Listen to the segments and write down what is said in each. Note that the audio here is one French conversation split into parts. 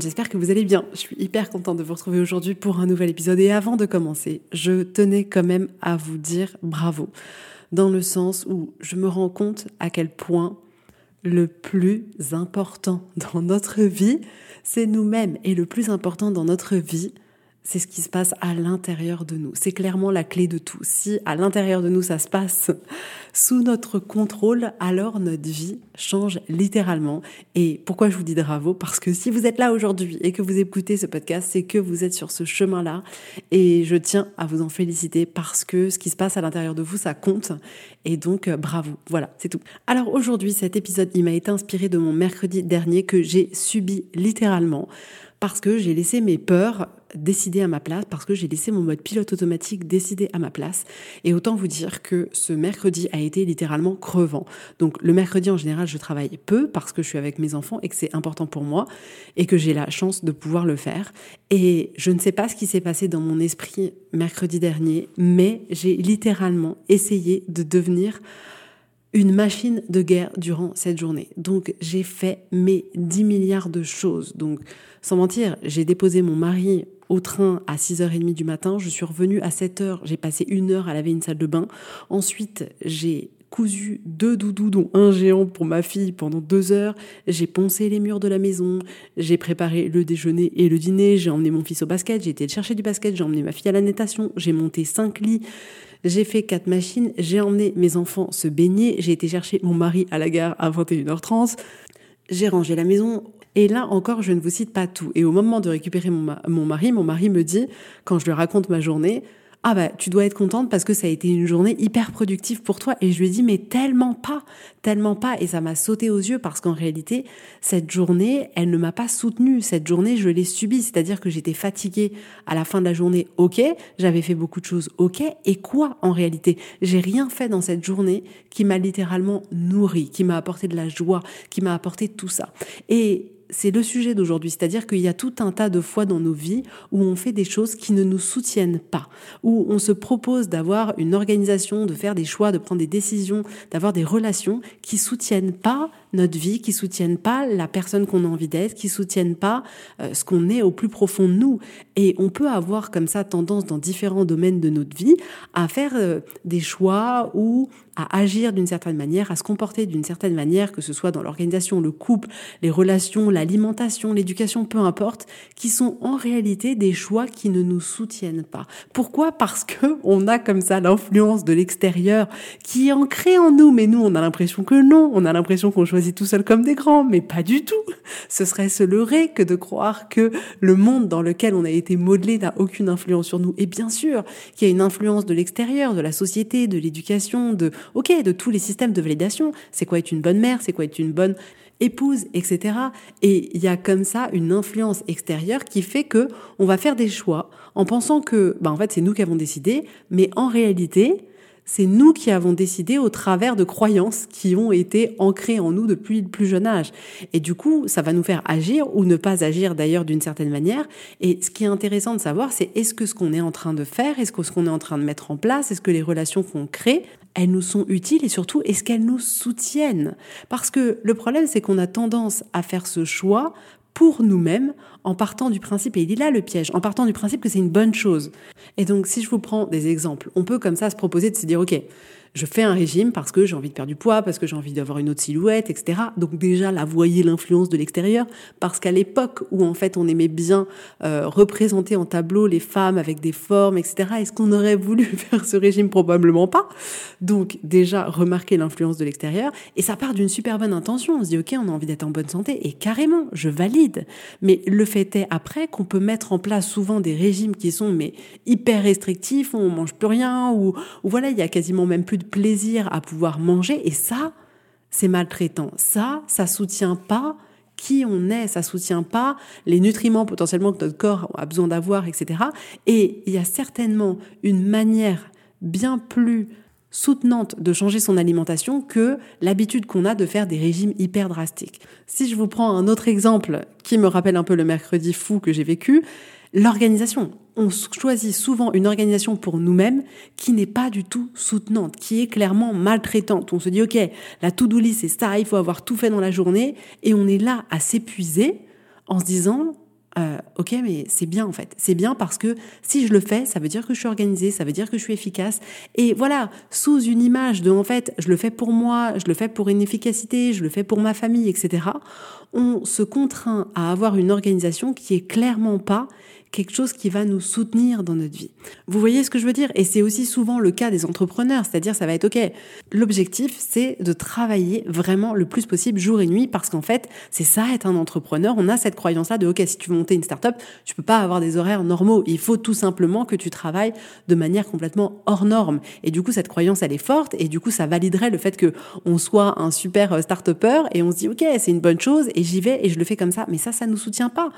J'espère que vous allez bien. Je suis hyper contente de vous retrouver aujourd'hui pour un nouvel épisode. Et avant de commencer, je tenais quand même à vous dire bravo. Dans le sens où je me rends compte à quel point le plus important dans notre vie, c'est nous-mêmes. Et le plus important dans notre vie, c'est ce qui se passe à l'intérieur de nous. C'est clairement la clé de tout. Si à l'intérieur de nous ça se passe sous notre contrôle, alors notre vie change littéralement. Et pourquoi je vous dis bravo? Parce que si vous êtes là aujourd'hui et que vous écoutez ce podcast, c'est que vous êtes sur ce chemin-là. Et je tiens à vous en féliciter parce que ce qui se passe à l'intérieur de vous, ça compte. Et donc, euh, bravo. Voilà, c'est tout. Alors aujourd'hui, cet épisode, il m'a été inspiré de mon mercredi dernier que j'ai subi littéralement parce que j'ai laissé mes peurs décider à ma place, parce que j'ai laissé mon mode pilote automatique décider à ma place. Et autant vous dire que ce mercredi a été littéralement crevant. Donc le mercredi en général, je travaille peu parce que je suis avec mes enfants et que c'est important pour moi et que j'ai la chance de pouvoir le faire. Et je ne sais pas ce qui s'est passé dans mon esprit mercredi dernier, mais j'ai littéralement essayé de devenir une machine de guerre durant cette journée. Donc j'ai fait mes 10 milliards de choses. Donc sans mentir, j'ai déposé mon mari au train à 6h30 du matin, je suis revenue à 7h, j'ai passé une heure à laver une salle de bain. Ensuite, j'ai cousu deux doudous, dont un géant pour ma fille pendant deux heures. J'ai poncé les murs de la maison. J'ai préparé le déjeuner et le dîner. J'ai emmené mon fils au basket. J'ai été chercher du basket. J'ai emmené ma fille à la natation. J'ai monté cinq lits. J'ai fait quatre machines. J'ai emmené mes enfants se baigner. J'ai été chercher mon mari à la gare à 21h30. J'ai rangé la maison. Et là encore, je ne vous cite pas tout. Et au moment de récupérer mon, mon mari, mon mari me dit, quand je lui raconte ma journée, ah bah tu dois être contente parce que ça a été une journée hyper productive pour toi. Et je lui ai dit mais tellement pas tellement pas. Et ça m'a sauté aux yeux parce qu'en réalité cette journée elle ne m'a pas soutenue. Cette journée je l'ai subie. C'est-à-dire que j'étais fatiguée à la fin de la journée ok. J'avais fait beaucoup de choses ok. Et quoi en réalité? J'ai rien fait dans cette journée qui m'a littéralement nourri qui m'a apporté de la joie qui m'a apporté tout ça. Et c'est le sujet d'aujourd'hui, c'est-à-dire qu'il y a tout un tas de fois dans nos vies où on fait des choses qui ne nous soutiennent pas, où on se propose d'avoir une organisation, de faire des choix, de prendre des décisions, d'avoir des relations qui soutiennent pas notre vie, qui soutiennent pas la personne qu'on a envie d'être, qui soutiennent pas euh, ce qu'on est au plus profond de nous. Et on peut avoir comme ça tendance dans différents domaines de notre vie à faire euh, des choix ou à agir d'une certaine manière, à se comporter d'une certaine manière, que ce soit dans l'organisation, le couple, les relations, l'alimentation, l'éducation, peu importe, qui sont en réalité des choix qui ne nous soutiennent pas. Pourquoi? Parce que on a comme ça l'influence de l'extérieur qui est ancrée en nous, mais nous on a l'impression que non, on a l'impression qu'on choisit tout seul comme des grands, mais pas du tout. Ce serait se leurrer que de croire que le monde dans lequel on a été modelé n'a aucune influence sur nous. Et bien sûr qu'il y a une influence de l'extérieur, de la société, de l'éducation, de, ok, de tous les systèmes de validation. C'est quoi être une bonne mère? C'est quoi être une bonne épouse, etc. Et il y a comme ça une influence extérieure qui fait que on va faire des choix en pensant que, bah, en fait, c'est nous qui avons décidé, mais en réalité, c'est nous qui avons décidé au travers de croyances qui ont été ancrées en nous depuis le plus jeune âge. Et du coup, ça va nous faire agir ou ne pas agir d'ailleurs d'une certaine manière. Et ce qui est intéressant de savoir, c'est est-ce que ce qu'on est en train de faire, est-ce que ce qu'on est en train de mettre en place, est-ce que les relations qu'on crée, elles nous sont utiles et surtout, est-ce qu'elles nous soutiennent? Parce que le problème, c'est qu'on a tendance à faire ce choix pour nous-mêmes en partant du principe, et il est là le piège, en partant du principe que c'est une bonne chose. Et donc si je vous prends des exemples, on peut comme ça se proposer de se dire, ok, Je fais un régime parce que j'ai envie de perdre du poids, parce que j'ai envie d'avoir une autre silhouette, etc. Donc déjà, là, voyez l'influence de l'extérieur, parce qu'à l'époque où en fait on aimait bien euh, représenter en tableau les femmes avec des formes, etc., est-ce qu'on aurait voulu faire ce régime? Probablement pas. Donc déjà, remarquez l'influence de l'extérieur, et ça part d'une super bonne intention. On se dit, ok, on a envie d'être en bonne santé, et carrément, je valide. Mais le fait est après qu'on peut mettre en place souvent des régimes qui sont mais hyper restrictifs, où on mange plus rien, ou, voilà, il y a quasiment même plus de plaisir à pouvoir manger. Et ça, c'est maltraitant. Ça, ça soutient pas qui on est, ça soutient pas les nutriments potentiellement que notre corps a besoin d'avoir, etc. Et il y a certainement une manière bien plus soutenante de changer son alimentation que l'habitude qu'on a de faire des régimes hyper drastiques. Si je vous prends un autre exemple qui me rappelle un peu le mercredi fou que j'ai vécu, l'organisation. On choisit souvent une organisation pour nous-mêmes qui n'est pas du tout soutenante, qui est clairement maltraitante. On se dit, OK, la to-do list, c'est ça, il faut avoir tout fait dans la journée, et on est là à s'épuiser en se disant, euh, ok, mais c'est bien en fait. C'est bien parce que si je le fais, ça veut dire que je suis organisée, ça veut dire que je suis efficace. Et voilà, sous une image de en fait, je le fais pour moi, je le fais pour une efficacité, je le fais pour ma famille, etc. On se contraint à avoir une organisation qui est clairement pas quelque chose qui va nous soutenir dans notre vie. Vous voyez ce que je veux dire? Et c'est aussi souvent le cas des entrepreneurs, c'est-à-dire ça va être OK. L'objectif, c'est de travailler vraiment le plus possible jour et nuit parce qu'en fait, c'est ça être un entrepreneur. On a cette croyance-là de OK, si tu veux monter une start-up, tu peux pas avoir des horaires normaux. Il faut tout simplement que tu travailles de manière complètement hors norme. Et du coup, cette croyance, elle est forte et du coup, ça validerait le fait que on soit un super start-upper et on se dit OK, c'est une bonne chose et j'y vais et je le fais comme ça. Mais ça, ça nous soutient pas.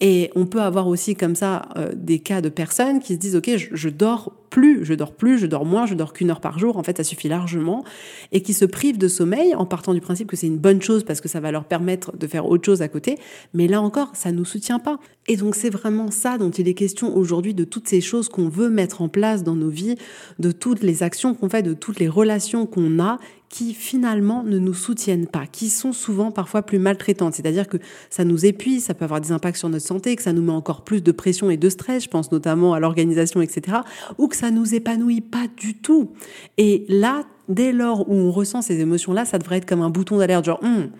Et on peut avoir aussi comme ça euh, des cas de personnes qui se disent ok je, dors plus, je dors plus, je dors moins, je dors qu'une heure par jour, en fait ça suffit largement, et qui se privent de sommeil en partant du principe que c'est une bonne chose parce que ça va leur permettre de faire autre chose à côté, mais là encore ça nous soutient pas. Et donc c'est vraiment ça dont il est question aujourd'hui de toutes ces choses qu'on veut mettre en place dans nos vies, de toutes les actions qu'on fait, de toutes les relations qu'on a qui finalement ne nous soutiennent pas, qui sont souvent parfois plus maltraitantes. C'est-à-dire que ça nous épuise, ça peut avoir des impacts sur notre santé, que ça nous met encore plus de pression et de stress, je pense notamment à l'organisation, etc., ou que ça nous épanouit pas du tout. Et là, dès lors où on ressent ces émotions-là, ça devrait être comme un bouton d'alerte, genre, hum,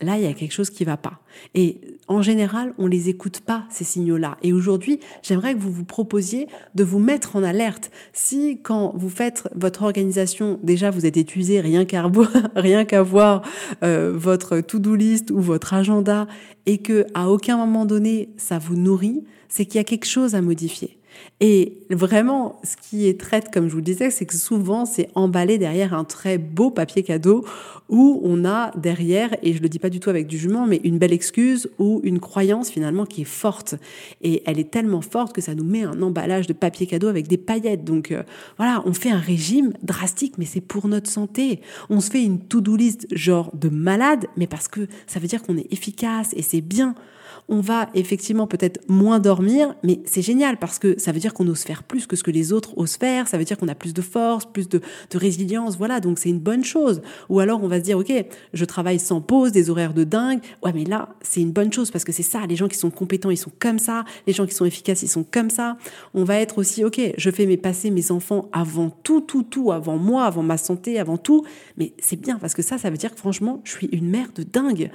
là, il y a quelque chose qui va pas. Et en général, on les écoute pas, ces signaux-là. Et aujourd'hui, j'aimerais que vous vous proposiez de vous mettre en alerte. Si, quand vous faites votre organisation, déjà vous êtes épuisé, rien qu'à rien qu'à voir euh, votre to-do list ou votre agenda, et que à aucun moment donné, ça vous nourrit, c'est qu'il y a quelque chose à modifier. Et vraiment, ce qui est traite, comme je vous le disais, c'est que souvent, c'est emballé derrière un très beau papier cadeau où on a derrière, et je le dis pas du tout avec du jugement, mais une belle excuse ou une croyance finalement qui est forte. Et elle est tellement forte que ça nous met un emballage de papier cadeau avec des paillettes. Donc euh, voilà, on fait un régime drastique, mais c'est pour notre santé. On se fait une to-do list genre de malade, mais parce que ça veut dire qu'on est efficace et c'est bien on va effectivement peut-être moins dormir, mais c'est génial parce que ça veut dire qu'on ose faire plus que ce que les autres osent faire, ça veut dire qu'on a plus de force, plus de, résilience, voilà, donc c'est une bonne chose. Ou alors on va se dire, ok, je travaille sans pause, des horaires de dingue, ouais, mais là, c'est une bonne chose parce que c'est ça, les gens qui sont compétents, ils sont comme ça, les gens qui sont efficaces, ils sont comme ça. On va être aussi, ok, je fais mes passer mes enfants avant tout, tout, tout, avant moi, avant ma santé, avant tout, mais c'est bien parce que ça, ça veut dire que franchement, je suis une mère de dingue.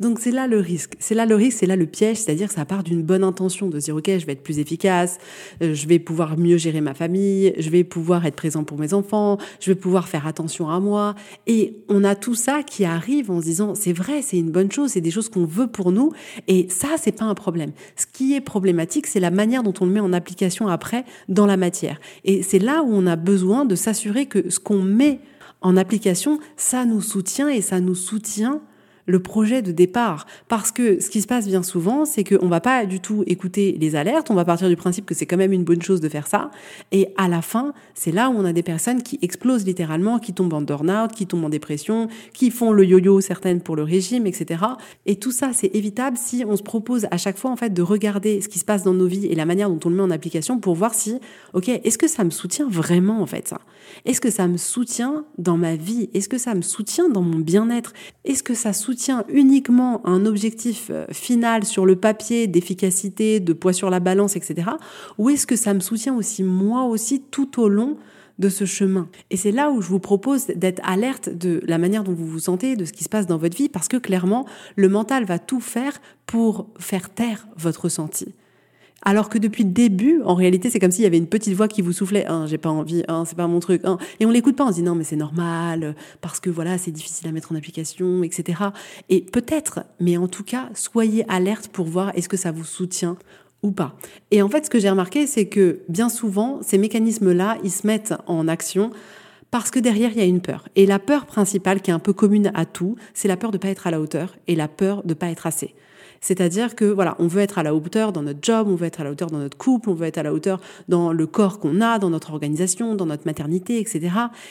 Donc c'est là le risque, c'est là le risque, c'est là le c'est-à-dire que ça part d'une bonne intention de dire ok, je vais être plus efficace, euh, je vais pouvoir mieux gérer ma famille, je vais pouvoir être présent pour mes enfants, je vais pouvoir faire attention à moi. Et on a tout ça qui arrive en se disant c'est vrai, c'est une bonne chose, c'est des choses qu'on veut pour nous, et ça c'est pas un problème. Ce qui est problématique, c'est la manière dont on le met en application après dans la matière. Et c'est là où on a besoin de s'assurer que ce qu'on met en application, ça nous soutient et ça nous soutient le projet de départ. Parce que ce qui se passe bien souvent, c'est qu'on va pas du tout écouter les alertes, on va partir du principe que c'est quand même une bonne chose de faire ça. Et à la fin, c'est là où on a des personnes qui explosent littéralement, qui tombent en burn-out, qui tombent en dépression, qui font le yo-yo certaines pour le régime, etc. Et tout ça, c'est évitable si on se propose à chaque fois, en fait, de regarder ce qui se passe dans nos vies et la manière dont on le met en application pour voir si, ok, est-ce que ça me soutient vraiment, en fait, ça? Est-ce que ça me soutient dans ma vie? Est-ce que ça me soutient dans mon bien-être? Est-ce que ça soutient tient uniquement un objectif euh, final sur le papier d'efficacité, de poids sur la balance, etc. Ou est-ce que ça me soutient aussi moi aussi tout au long de ce chemin? Et c'est là où je vous propose d'être alerte de la manière dont vous vous sentez, de ce qui se passe dans votre vie, parce que clairement, le mental va tout faire pour faire taire votre ressenti. Alors que depuis le début, en réalité, c'est comme s'il y avait une petite voix qui vous soufflait hein, j'ai pas envie, hein, c'est pas mon truc. Hein. Et on l'écoute pas, on se dit non, mais c'est normal, parce que voilà, c'est difficile à mettre en application, etc. Et peut-être, mais en tout cas, soyez alerte pour voir est-ce que ça vous soutient ou pas. Et en fait, ce que j'ai remarqué, c'est que bien souvent, ces mécanismes-là, ils se mettent en action parce que derrière, il y a une peur. Et la peur principale, qui est un peu commune à tout, c'est la peur de ne pas être à la hauteur et la peur de ne pas être assez. C'est-à-dire que voilà, on veut être à la hauteur dans notre job, on veut être à la hauteur dans notre couple, on veut être à la hauteur dans le corps qu'on a, dans notre organisation, dans notre maternité, etc.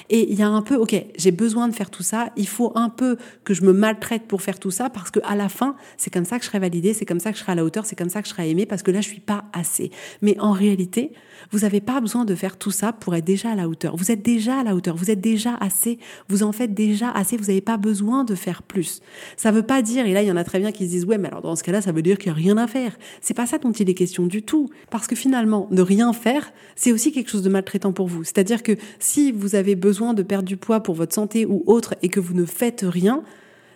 Et il y a un peu, ok, j'ai besoin de faire tout ça, il faut un peu que je me maltraite pour faire tout ça parce que à la fin, c'est comme ça que je serai validée, c'est comme ça que je serai à la hauteur, c'est comme ça que je serai aimée parce que là, je suis pas assez. Mais en réalité, vous n'avez pas besoin de faire tout ça pour être déjà à la hauteur. Vous êtes déjà à la hauteur, vous êtes déjà assez, vous en faites déjà assez, vous n'avez pas besoin de faire plus. Ça veut pas dire, et là il y en a très bien qui se disent, ouais, mais alors dans ce cas-là, ça veut dire qu'il n'y a rien à faire. C'est pas ça dont il est question du tout. Parce que finalement, ne rien faire, c'est aussi quelque chose de maltraitant pour vous. C'est-à-dire que si vous avez besoin de perdre du poids pour votre santé ou autre et que vous ne faites rien,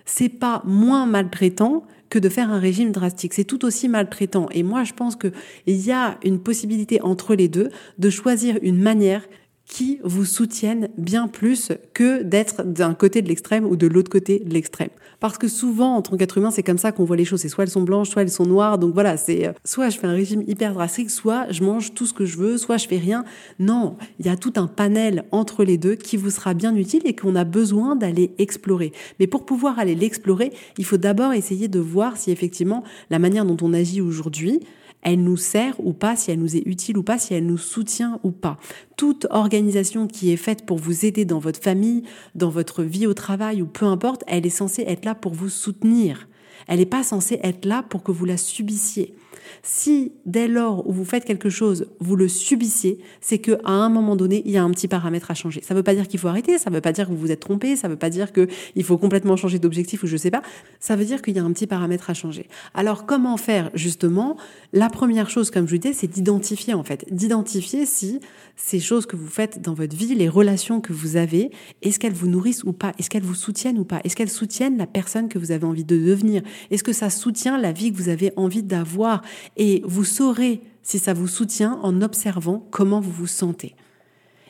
c'est pas moins maltraitant que de faire un régime drastique. C'est tout aussi maltraitant. Et moi, je pense qu'il y a une possibilité entre les deux de choisir une manière qui vous soutiennent bien plus que d'être d'un côté de l'extrême ou de l'autre côté de l'extrême. Parce que souvent, en tant qu'être humain, c'est comme ça qu'on voit les choses. C'est soit elles sont blanches, soit elles sont noires. Donc voilà, c'est euh, soit je fais un régime hyper drastique, soit je mange tout ce que je veux, soit je fais rien. Non, il y a tout un panel entre les deux qui vous sera bien utile et qu'on a besoin d'aller explorer. Mais pour pouvoir aller l'explorer, il faut d'abord essayer de voir si effectivement la manière dont on agit aujourd'hui, elle nous sert ou pas, si elle nous est utile ou pas, si elle nous soutient ou pas. Toute organisation qui est faite pour vous aider dans votre famille, dans votre vie au travail ou peu importe, elle est censée être là pour vous soutenir. Elle n'est pas censée être là pour que vous la subissiez. Si dès lors où vous faites quelque chose, vous le subissiez, c'est qu'à un moment donné, il y a un petit paramètre à changer. Ça ne veut pas dire qu'il faut arrêter, ça ne veut pas dire que vous vous êtes trompé, ça ne veut pas dire qu'il faut complètement changer d'objectif ou je ne sais pas. Ça veut dire qu'il y a un petit paramètre à changer. Alors comment faire justement? La première chose, comme je vous disais, c'est d'identifier en fait, d'identifier si ces choses que vous faites dans votre vie, les relations que vous avez, est-ce qu'elles vous nourrissent ou pas? Est-ce qu'elles vous soutiennent ou pas? Est-ce qu'elles soutiennent la personne que vous avez envie de devenir? Est-ce que ça soutient la vie que vous avez envie d'avoir? Et vous saurez si ça vous soutient en observant comment vous vous sentez.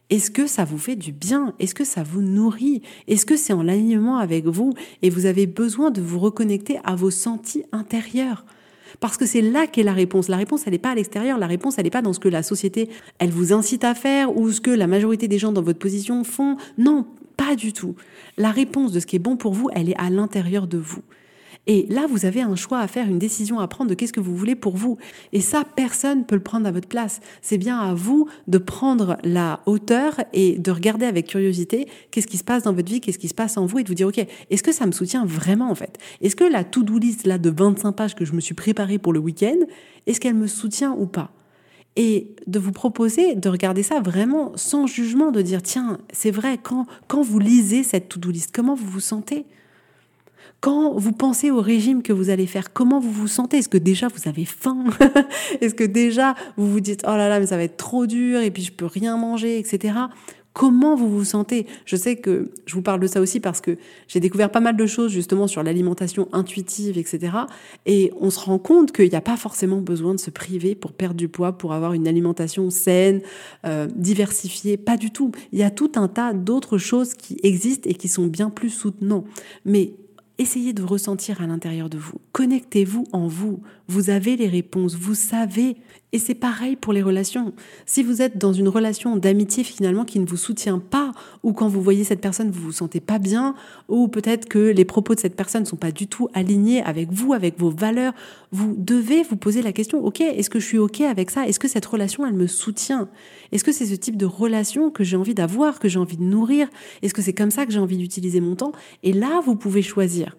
Est-ce que ça vous fait du bien? Est-ce que ça vous nourrit? Est-ce que c'est en alignement avec vous et vous avez besoin de vous reconnecter à vos sentis intérieurs? Parce que c'est là qu'est la réponse. La réponse, elle n'est pas à l'extérieur. La réponse, elle n'est pas dans ce que la société, elle vous incite à faire ou ce que la majorité des gens dans votre position font. Non, pas du tout. La réponse de ce qui est bon pour vous, elle est à l'intérieur de vous. Et là, vous avez un choix à faire, une décision à prendre de qu'est-ce que vous voulez pour vous. Et ça, personne ne peut le prendre à votre place. C'est bien à vous de prendre la hauteur et de regarder avec curiosité qu'est-ce qui se passe dans votre vie, qu'est-ce qui se passe en vous et de vous dire, OK, est-ce que ça me soutient vraiment en fait? Est-ce que la to-do list là de 25 pages que je me suis préparée pour le week-end, est-ce qu'elle me soutient ou pas? Et de vous proposer de regarder ça vraiment sans jugement, de dire tiens, c'est vrai, quand, quand vous lisez cette to-do list, comment vous vous sentez? Quand vous pensez au régime que vous allez faire, comment vous vous sentez? Est-ce que déjà vous avez faim? Est-ce que déjà vous vous dites oh là là mais ça va être trop dur et puis je peux rien manger, etc. Comment vous vous sentez? Je sais que je vous parle de ça aussi parce que j'ai découvert pas mal de choses justement sur l'alimentation intuitive, etc. Et on se rend compte qu'il n'y a pas forcément besoin de se priver pour perdre du poids, pour avoir une alimentation saine, euh, diversifiée. Pas du tout. Il y a tout un tas d'autres choses qui existent et qui sont bien plus soutenants. Mais Essayez de ressentir à l'intérieur de vous. Connectez-vous en vous. Vous avez les réponses. Vous savez et c'est pareil pour les relations. Si vous êtes dans une relation d'amitié finalement qui ne vous soutient pas, ou quand vous voyez cette personne, vous vous sentez pas bien, ou peut-être que les propos de cette personne ne sont pas du tout alignés avec vous, avec vos valeurs, vous devez vous poser la question, ok, est-ce que je suis ok avec ça? Est-ce que cette relation, elle me soutient? Est-ce que c'est ce type de relation que j'ai envie d'avoir, que j'ai envie de nourrir? Est-ce que c'est comme ça que j'ai envie d'utiliser mon temps? Et là, vous pouvez choisir.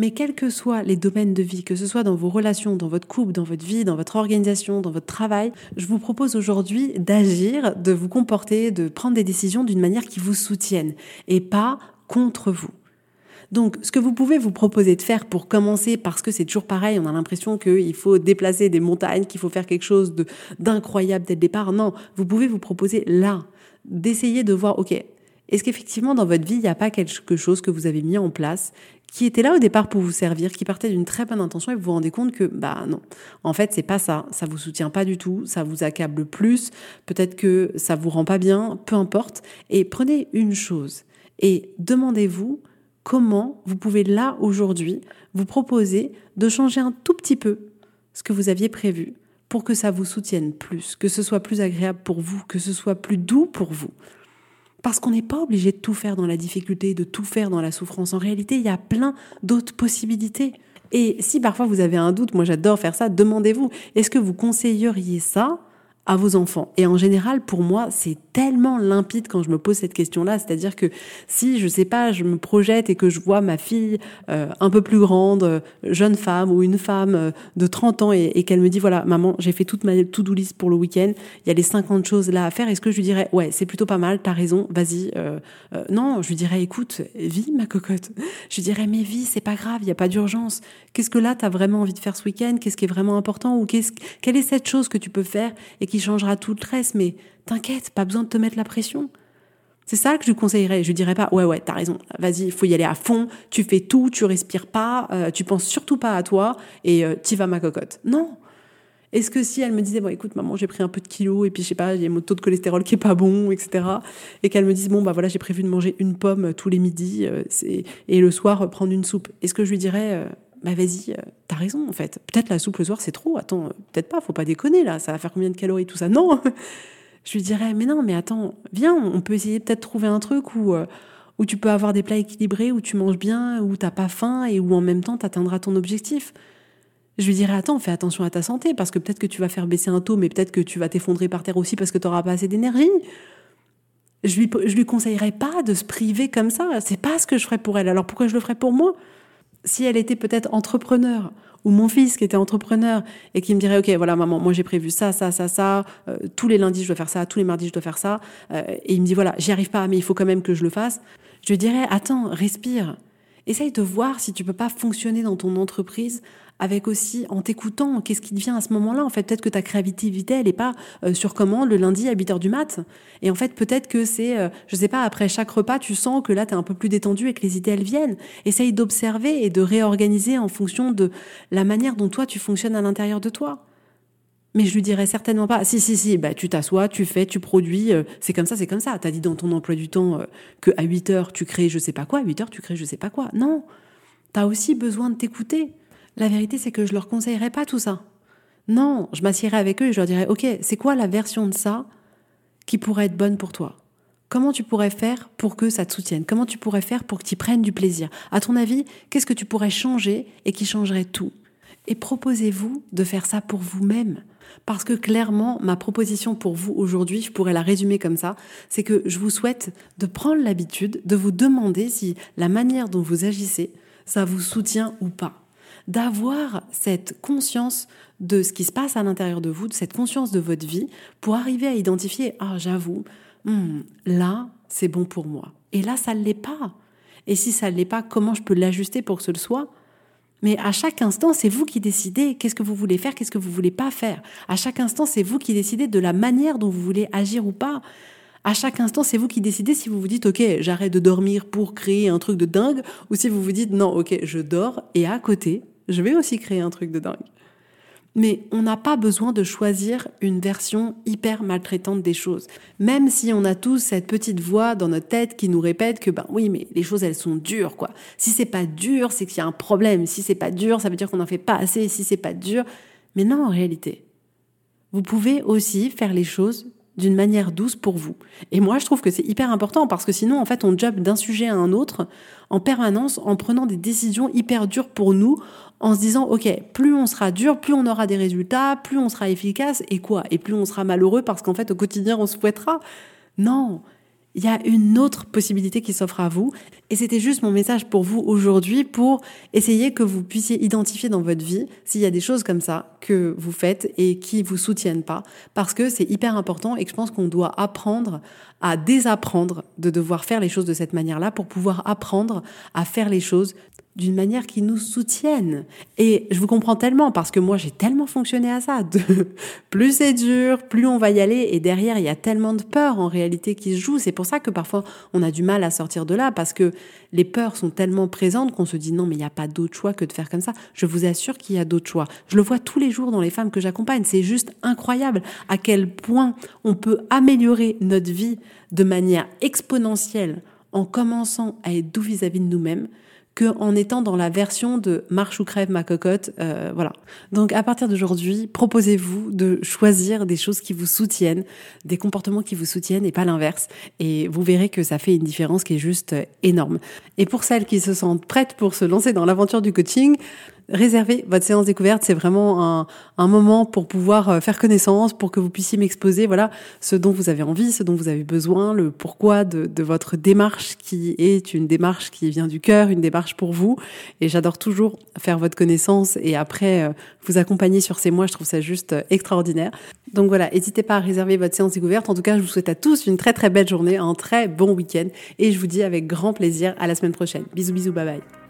Mais quels que soient les domaines de vie, que ce soit dans vos relations, dans votre couple, dans votre vie, dans votre organisation, dans votre travail, je vous propose aujourd'hui d'agir, de vous comporter, de prendre des décisions d'une manière qui vous soutienne et pas contre vous. Donc, ce que vous pouvez vous proposer de faire pour commencer, parce que c'est toujours pareil, on a l'impression qu'il faut déplacer des montagnes, qu'il faut faire quelque chose d'incroyable dès le départ. Non, vous pouvez vous proposer là d'essayer de voir, ok, est-ce qu'effectivement dans votre vie, il n'y a pas quelque chose que vous avez mis en place qui était là au départ pour vous servir, qui partait d'une très bonne intention et vous vous rendez compte que bah non, en fait c'est pas ça, ça vous soutient pas du tout, ça vous accable plus, peut-être que ça vous rend pas bien, peu importe. Et prenez une chose et demandez-vous comment vous pouvez là aujourd'hui vous proposer de changer un tout petit peu ce que vous aviez prévu pour que ça vous soutienne plus, que ce soit plus agréable pour vous, que ce soit plus doux pour vous. Parce qu'on n'est pas obligé de tout faire dans la difficulté, de tout faire dans la souffrance. En réalité, il y a plein d'autres possibilités. Et si parfois vous avez un doute, moi j'adore faire ça, demandez-vous, est-ce que vous conseilleriez ça à vos enfants. Et en général, pour moi, c'est tellement limpide quand je me pose cette question-là. C'est-à-dire que si, je sais pas, je me projette et que je vois ma fille euh, un peu plus grande, euh, jeune femme ou une femme euh, de 30 ans et, qu'elle me dit, voilà, maman, j'ai fait toute ma to-do pour le week-end, il y a les 50 choses là à faire, est-ce que je lui dirais, ouais, c'est plutôt pas mal, t'as raison, vas-y. non, je lui dirais, écoute, vis ma cocotte. Je lui dirais, mais vis, c'est pas grave, il n'y a pas d'urgence. Qu'est-ce que là, t'as vraiment envie de faire ce week-end? Qu'est-ce qui est vraiment important? Ou qu'est-ce, quelle est cette chose que tu peux faire et qui changera tout le reste, mais t'inquiète, pas besoin de te mettre la pression. C'est ça que je lui conseillerais. Je lui dirais pas, ouais, ouais, t'as raison, vas-y, il faut y aller à fond, tu fais tout, tu respires pas, euh, tu penses surtout pas à toi et euh, t'y vas ma cocotte. Non. Est-ce que si elle me disait, bon, écoute, maman, j'ai pris un peu de kilos et puis je sais pas, a mon taux de cholestérol qui est pas bon, etc. Et qu'elle me dise, bon, bah voilà, j'ai prévu de manger une pomme tous les midis euh, et le soir prendre une soupe. Est-ce que je lui dirais, bah vas-y, euh, t'as raison en fait. Peut-être la soupe le soir c'est trop. Attends, euh, peut-être pas, faut pas déconner là. Ça va faire combien de calories tout ça? Non. Je lui dirais mais non, mais attends, viens, on peut essayer peut-être trouver un truc où euh, où tu peux avoir des plats équilibrés, où tu manges bien, où t'as pas faim et où en même temps t'atteindras ton objectif. Je lui dirais attends, fais attention à ta santé parce que peut-être que tu vas faire baisser un taux, mais peut-être que tu vas t'effondrer par terre aussi parce que t'auras pas assez d'énergie. Je lui, je lui conseillerais pas de se priver comme ça. C'est pas ce que je ferais pour elle. Alors pourquoi je le ferais pour moi? Si elle était peut-être entrepreneur, ou mon fils qui était entrepreneur et qui me dirait, OK, voilà, maman, moi j'ai prévu ça, ça, ça, ça, euh, tous les lundis je dois faire ça, tous les mardis je dois faire ça, euh, et il me dit, voilà, j'y arrive pas, mais il faut quand même que je le fasse, je lui dirais, attends, respire. Essaye de voir si tu peux pas fonctionner dans ton entreprise avec aussi en t'écoutant, qu'est-ce qui devient à ce moment-là En fait, peut-être que ta créativité, elle n'est pas euh, sur commande le lundi à 8 heures du mat. Et en fait, peut-être que c'est, euh, je sais pas, après chaque repas, tu sens que là, tu es un peu plus détendu et que les idées, elles viennent. Essaye d'observer et de réorganiser en fonction de la manière dont toi, tu fonctionnes à l'intérieur de toi. Mais je lui dirais certainement pas, si, si, si, bah, tu t'assois, tu fais, tu produis, euh, c'est comme ça, c'est comme ça. T'as dit dans ton emploi du temps que à 8 heures, tu crées je sais pas quoi, à 8 heures, tu crées je sais pas quoi. Non. T'as aussi besoin de t'écouter. La vérité, c'est que je leur conseillerais pas tout ça. Non, je m'assierais avec eux et je leur dirais, OK, c'est quoi la version de ça qui pourrait être bonne pour toi? Comment tu pourrais faire pour que ça te soutienne? Comment tu pourrais faire pour que tu prennes du plaisir? À ton avis, qu'est-ce que tu pourrais changer et qui changerait tout? Et proposez-vous de faire ça pour vous-même. Parce que clairement, ma proposition pour vous aujourd'hui, je pourrais la résumer comme ça, c'est que je vous souhaite de prendre l'habitude de vous demander si la manière dont vous agissez, ça vous soutient ou pas d'avoir cette conscience de ce qui se passe à l'intérieur de vous, de cette conscience de votre vie, pour arriver à identifier, ah j'avoue, hmm, là, c'est bon pour moi. Et là, ça ne l'est pas. Et si ça ne l'est pas, comment je peux l'ajuster pour que ce le soit? Mais à chaque instant, c'est vous qui décidez qu'est-ce que vous voulez faire, qu'est-ce que vous voulez pas faire. À chaque instant, c'est vous qui décidez de la manière dont vous voulez agir ou pas. À chaque instant, c'est vous qui décidez si vous vous dites OK, j'arrête de dormir pour créer un truc de dingue ou si vous vous dites non, OK, je dors et à côté, je vais aussi créer un truc de dingue. Mais on n'a pas besoin de choisir une version hyper maltraitante des choses. Même si on a tous cette petite voix dans notre tête qui nous répète que ben oui, mais les choses elles sont dures quoi. Si c'est pas dur, c'est qu'il y a un problème. Si c'est pas dur, ça veut dire qu'on n'en fait pas assez. Si c'est pas dur, mais non en réalité. Vous pouvez aussi faire les choses d'une manière douce pour vous. Et moi, je trouve que c'est hyper important parce que sinon, en fait, on job d'un sujet à un autre en permanence en prenant des décisions hyper dures pour nous, en se disant, OK, plus on sera dur, plus on aura des résultats, plus on sera efficace, et quoi? Et plus on sera malheureux parce qu'en fait, au quotidien, on se fouettera? Non, il y a une autre possibilité qui s'offre à vous. Et c'était juste mon message pour vous aujourd'hui pour essayer que vous puissiez identifier dans votre vie s'il y a des choses comme ça que vous faites et qui vous soutiennent pas. Parce que c'est hyper important et que je pense qu'on doit apprendre à désapprendre de devoir faire les choses de cette manière-là pour pouvoir apprendre à faire les choses d'une manière qui nous soutienne. Et je vous comprends tellement parce que moi j'ai tellement fonctionné à ça. plus c'est dur, plus on va y aller et derrière il y a tellement de peur en réalité qui se joue. C'est pour ça que parfois on a du mal à sortir de là parce que les peurs sont tellement présentes qu'on se dit non mais il n'y a pas d'autre choix que de faire comme ça. Je vous assure qu'il y a d'autres choix. Je le vois tous les jours dans les femmes que j'accompagne. C'est juste incroyable à quel point on peut améliorer notre vie de manière exponentielle en commençant à être doux vis-à-vis de nous-mêmes qu'en étant dans la version de marche ou crève ma cocotte. Euh, voilà. Donc à partir d'aujourd'hui, proposez-vous de choisir des choses qui vous soutiennent, des comportements qui vous soutiennent et pas l'inverse. Et vous verrez que ça fait une différence qui est juste énorme. Et pour celles qui se sentent prêtes pour se lancer dans l'aventure du coaching, réservez votre séance découverte. C'est vraiment un, un, moment pour pouvoir euh, faire connaissance, pour que vous puissiez m'exposer, voilà, ce dont vous avez envie, ce dont vous avez besoin, le pourquoi de, de votre démarche qui est une démarche qui vient du cœur, une démarche pour vous. Et j'adore toujours faire votre connaissance et après euh, vous accompagner sur ces mois. Je trouve ça juste euh, extraordinaire. Donc voilà, n'hésitez pas à réserver votre séance découverte. En tout cas, je vous souhaite à tous une très très belle journée, un très bon week-end et je vous dis avec grand plaisir à la semaine prochaine. Bisous bisous, bye bye.